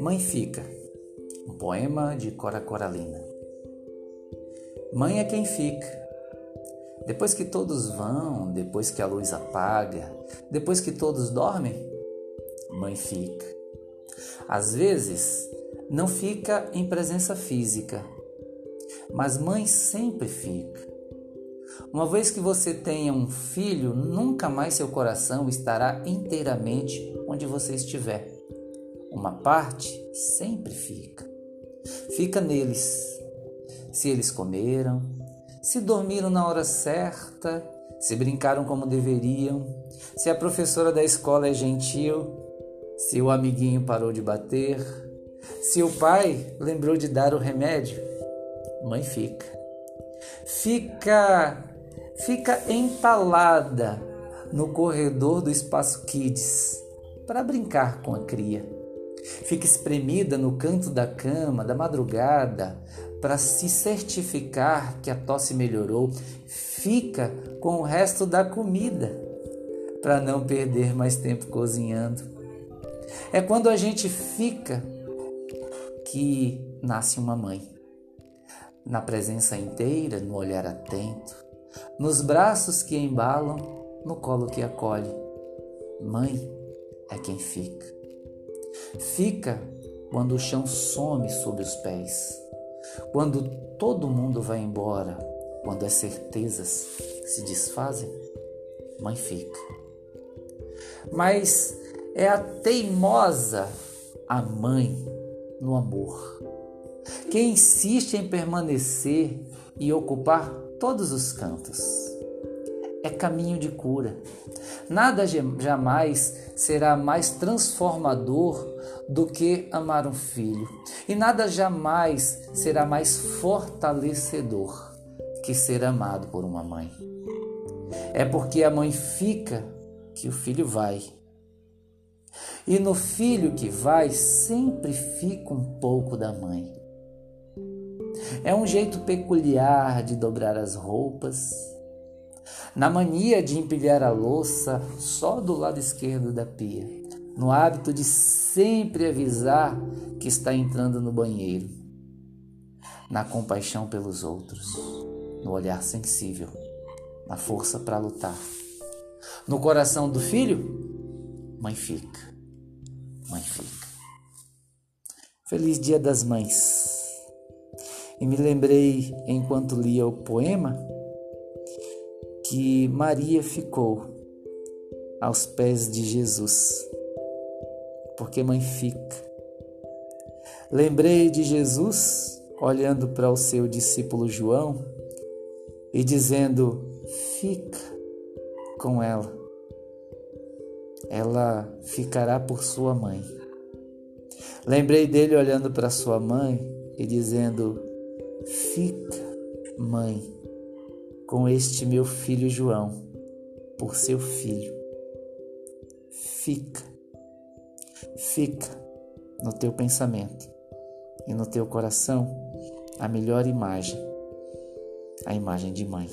Mãe Fica, um poema de Cora Coralina. Mãe é quem fica. Depois que todos vão, depois que a luz apaga, depois que todos dormem, mãe fica. Às vezes, não fica em presença física, mas mãe sempre fica. Uma vez que você tenha um filho, nunca mais seu coração estará inteiramente onde você estiver. Uma parte sempre fica. Fica neles. Se eles comeram, se dormiram na hora certa, se brincaram como deveriam, se a professora da escola é gentil, se o amiguinho parou de bater, se o pai lembrou de dar o remédio, mãe fica. Fica fica entalada no corredor do espaço kids para brincar com a cria Fica espremida no canto da cama da madrugada para se certificar que a tosse melhorou. Fica com o resto da comida para não perder mais tempo cozinhando. É quando a gente fica que nasce uma mãe. Na presença inteira, no olhar atento, nos braços que embalam, no colo que acolhe. Mãe é quem fica. Fica quando o chão some sob os pés, quando todo mundo vai embora, quando as certezas se desfazem, mãe fica. Mas é a teimosa a mãe no amor, que insiste em permanecer e ocupar todos os cantos. É caminho de cura. Nada jamais será mais transformador do que amar um filho, e nada jamais será mais fortalecedor que ser amado por uma mãe. É porque a mãe fica que o filho vai. E no filho que vai sempre fica um pouco da mãe. É um jeito peculiar de dobrar as roupas, na mania de empilhar a louça só do lado esquerdo da pia, no hábito de sempre avisar que está entrando no banheiro, na compaixão pelos outros, no olhar sensível, na força para lutar. No coração do filho, mãe fica, mãe fica. Feliz Dia das Mães. E me lembrei, enquanto lia o poema, que Maria ficou aos pés de Jesus, porque mãe fica. Lembrei de Jesus olhando para o seu discípulo João e dizendo: Fica com ela, ela ficará por sua mãe. Lembrei dele olhando para sua mãe e dizendo: Fica, mãe com este meu filho João, por seu filho. Fica, fica no teu pensamento e no teu coração a melhor imagem, a imagem de mãe.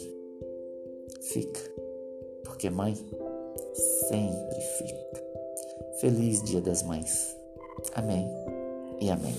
Fica, porque mãe sempre fica. Feliz Dia das Mães. Amém e amém.